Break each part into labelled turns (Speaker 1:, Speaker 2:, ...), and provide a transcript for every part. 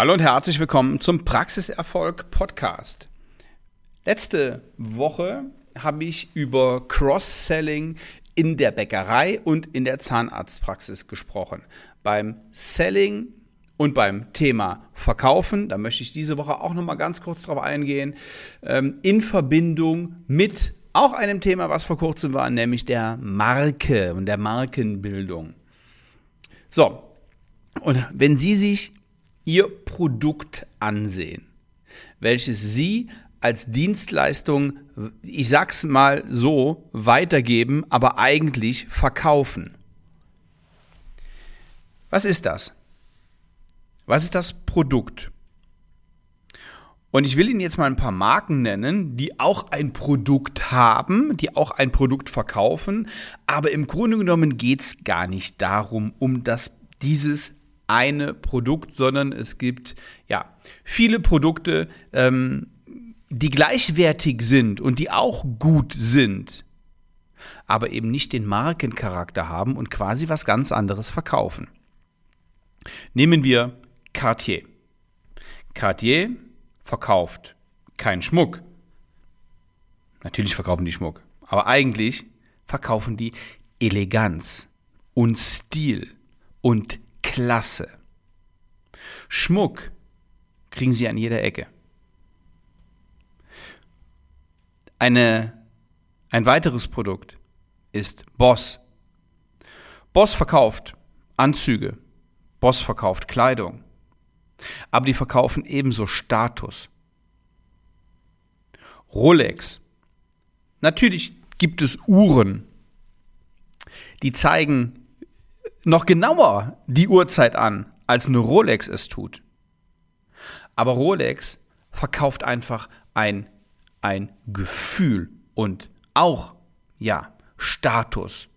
Speaker 1: Hallo und herzlich willkommen zum Praxiserfolg Podcast. Letzte Woche habe ich über Cross-Selling in der Bäckerei und in der Zahnarztpraxis gesprochen. Beim Selling und beim Thema Verkaufen, da möchte ich diese Woche auch noch mal ganz kurz drauf eingehen, ähm, in Verbindung mit auch einem Thema, was vor kurzem war, nämlich der Marke und der Markenbildung. So, und wenn Sie sich Ihr Produkt ansehen, welches Sie als Dienstleistung, ich sag's mal so, weitergeben, aber eigentlich verkaufen. Was ist das? Was ist das Produkt? Und ich will Ihnen jetzt mal ein paar Marken nennen, die auch ein Produkt haben, die auch ein Produkt verkaufen, aber im Grunde genommen geht es gar nicht darum, um das, dieses eine Produkt, sondern es gibt ja viele Produkte, ähm, die gleichwertig sind und die auch gut sind, aber eben nicht den Markencharakter haben und quasi was ganz anderes verkaufen. Nehmen wir Cartier. Cartier verkauft keinen Schmuck. Natürlich verkaufen die Schmuck, aber eigentlich verkaufen die Eleganz und Stil und Klasse. Schmuck kriegen Sie an jeder Ecke. Eine, ein weiteres Produkt ist Boss. Boss verkauft Anzüge. Boss verkauft Kleidung. Aber die verkaufen ebenso Status. Rolex. Natürlich gibt es Uhren, die zeigen noch genauer die Uhrzeit an, als eine Rolex es tut. Aber Rolex verkauft einfach ein, ein Gefühl und auch, ja, Status.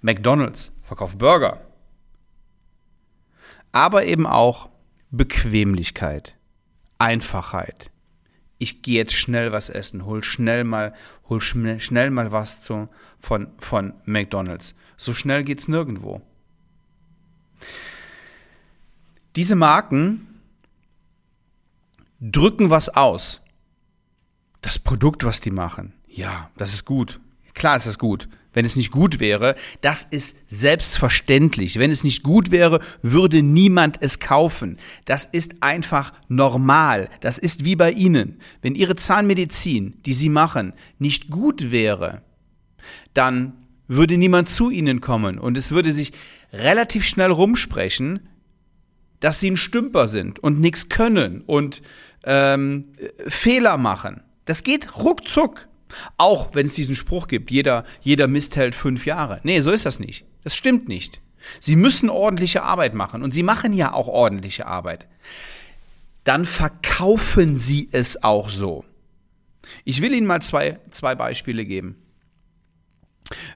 Speaker 1: McDonald's verkauft Burger. Aber eben auch Bequemlichkeit, Einfachheit. Ich gehe jetzt schnell was essen, hol schnell mal, hol schnell, mal was zu, von, von McDonald's. So schnell geht's nirgendwo. Diese Marken drücken was aus. Das Produkt, was die machen, ja, das ist gut. Klar ist das gut. Wenn es nicht gut wäre, das ist selbstverständlich. Wenn es nicht gut wäre, würde niemand es kaufen. Das ist einfach normal. Das ist wie bei Ihnen. Wenn Ihre Zahnmedizin, die Sie machen, nicht gut wäre, dann würde niemand zu Ihnen kommen und es würde sich relativ schnell rumsprechen, dass Sie ein Stümper sind und nichts können und ähm, Fehler machen. Das geht ruckzuck. Auch wenn es diesen Spruch gibt, jeder, jeder Mist hält fünf Jahre. Nee, so ist das nicht. Das stimmt nicht. Sie müssen ordentliche Arbeit machen und Sie machen ja auch ordentliche Arbeit. Dann verkaufen Sie es auch so. Ich will Ihnen mal zwei, zwei Beispiele geben.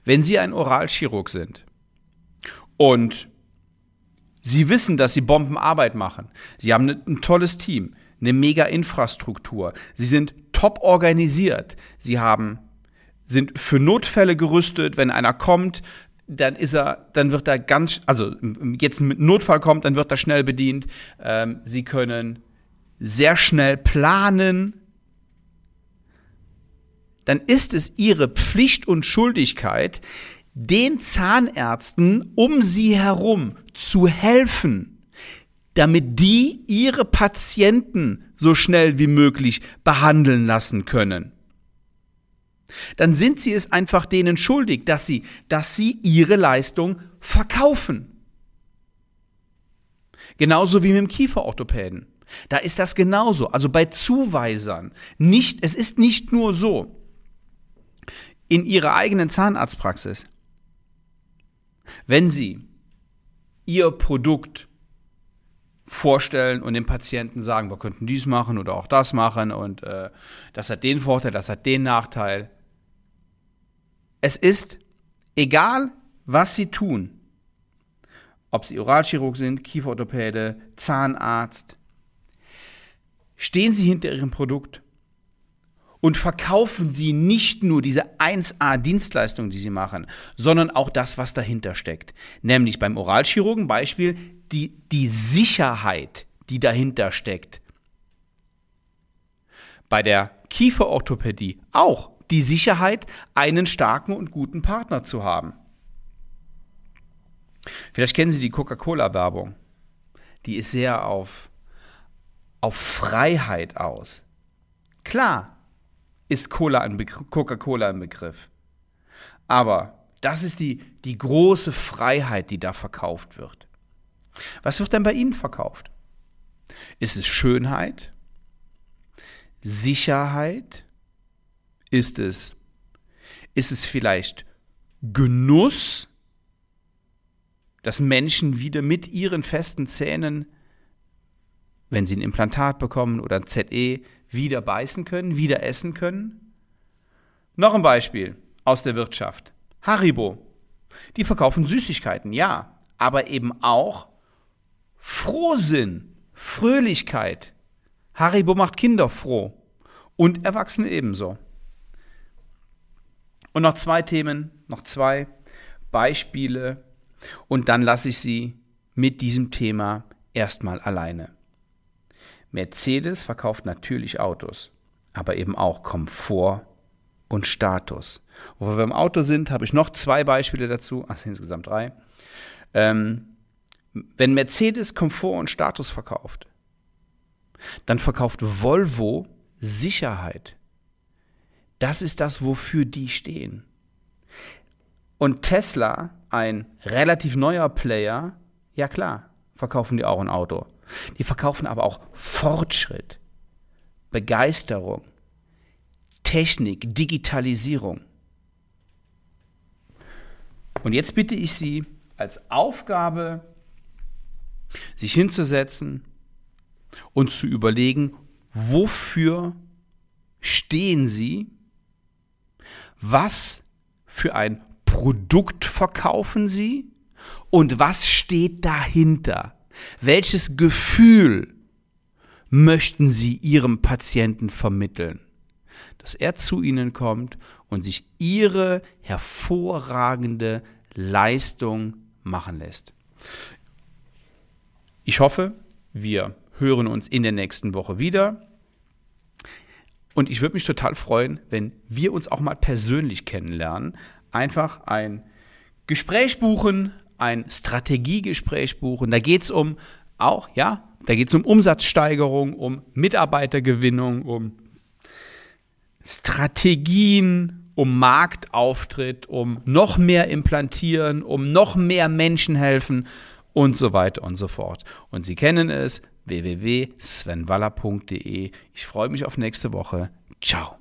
Speaker 1: Wenn Sie ein Oralchirurg sind und Sie wissen, dass Sie Bombenarbeit machen, Sie haben ein tolles Team, eine mega Infrastruktur, Sie sind top organisiert, Sie haben sind für Notfälle gerüstet, wenn einer kommt, dann ist er, dann wird er ganz, also jetzt ein Notfall kommt, dann wird er schnell bedient. Ähm, sie können sehr schnell planen, dann ist es ihre Pflicht und Schuldigkeit, den Zahnärzten um sie herum zu helfen, damit die ihre Patienten so schnell wie möglich behandeln lassen können. Dann sind sie es einfach denen schuldig, dass sie, dass sie ihre Leistung verkaufen. Genauso wie mit dem Kieferorthopäden. Da ist das genauso. Also bei Zuweisern. Nicht, es ist nicht nur so, in Ihrer eigenen Zahnarztpraxis, wenn Sie Ihr Produkt vorstellen und dem Patienten sagen, wir könnten dies machen oder auch das machen und äh, das hat den Vorteil, das hat den Nachteil. Es ist egal, was Sie tun, ob Sie Oralchirurg sind, Kieferorthopäde, Zahnarzt, stehen Sie hinter Ihrem Produkt und verkaufen sie nicht nur diese 1A-Dienstleistung, die sie machen, sondern auch das, was dahinter steckt. Nämlich beim Oralchirurgen Beispiel die, die Sicherheit, die dahinter steckt. Bei der Kieferorthopädie auch die Sicherheit, einen starken und guten Partner zu haben. Vielleicht kennen Sie die Coca-Cola-Werbung. Die ist sehr auf, auf Freiheit aus. Klar ist Coca-Cola ein Begriff. Aber das ist die, die große Freiheit, die da verkauft wird. Was wird denn bei Ihnen verkauft? Ist es Schönheit? Sicherheit? Ist es, ist es vielleicht Genuss? dass Menschen wieder mit ihren festen Zähnen, wenn sie ein Implantat bekommen oder ein ZE, wieder beißen können, wieder essen können? Noch ein Beispiel aus der Wirtschaft. Haribo. Die verkaufen Süßigkeiten, ja, aber eben auch Frohsinn, Fröhlichkeit. Haribo macht Kinder froh und Erwachsene ebenso. Und noch zwei Themen, noch zwei Beispiele und dann lasse ich sie mit diesem Thema erstmal alleine. Mercedes verkauft natürlich Autos, aber eben auch Komfort und Status. Wo wir beim Auto sind, habe ich noch zwei Beispiele dazu, also insgesamt drei. Ähm, wenn Mercedes Komfort und Status verkauft, dann verkauft Volvo Sicherheit. Das ist das, wofür die stehen. Und Tesla, ein relativ neuer Player, ja klar, verkaufen die auch ein Auto. Die verkaufen aber auch Fortschritt, Begeisterung, Technik, Digitalisierung. Und jetzt bitte ich Sie als Aufgabe, sich hinzusetzen und zu überlegen, wofür stehen Sie, was für ein Produkt verkaufen Sie und was steht dahinter? Welches Gefühl möchten Sie Ihrem Patienten vermitteln? Dass er zu Ihnen kommt und sich Ihre hervorragende Leistung machen lässt. Ich hoffe, wir hören uns in der nächsten Woche wieder. Und ich würde mich total freuen, wenn wir uns auch mal persönlich kennenlernen einfach ein Gespräch buchen, ein Strategiegespräch buchen. Da geht es um auch, ja, da geht es um Umsatzsteigerung, um Mitarbeitergewinnung, um Strategien, um Marktauftritt, um noch mehr implantieren, um noch mehr Menschen helfen und so weiter und so fort. Und Sie kennen es, www.svenwaller.de. Ich freue mich auf nächste Woche. Ciao.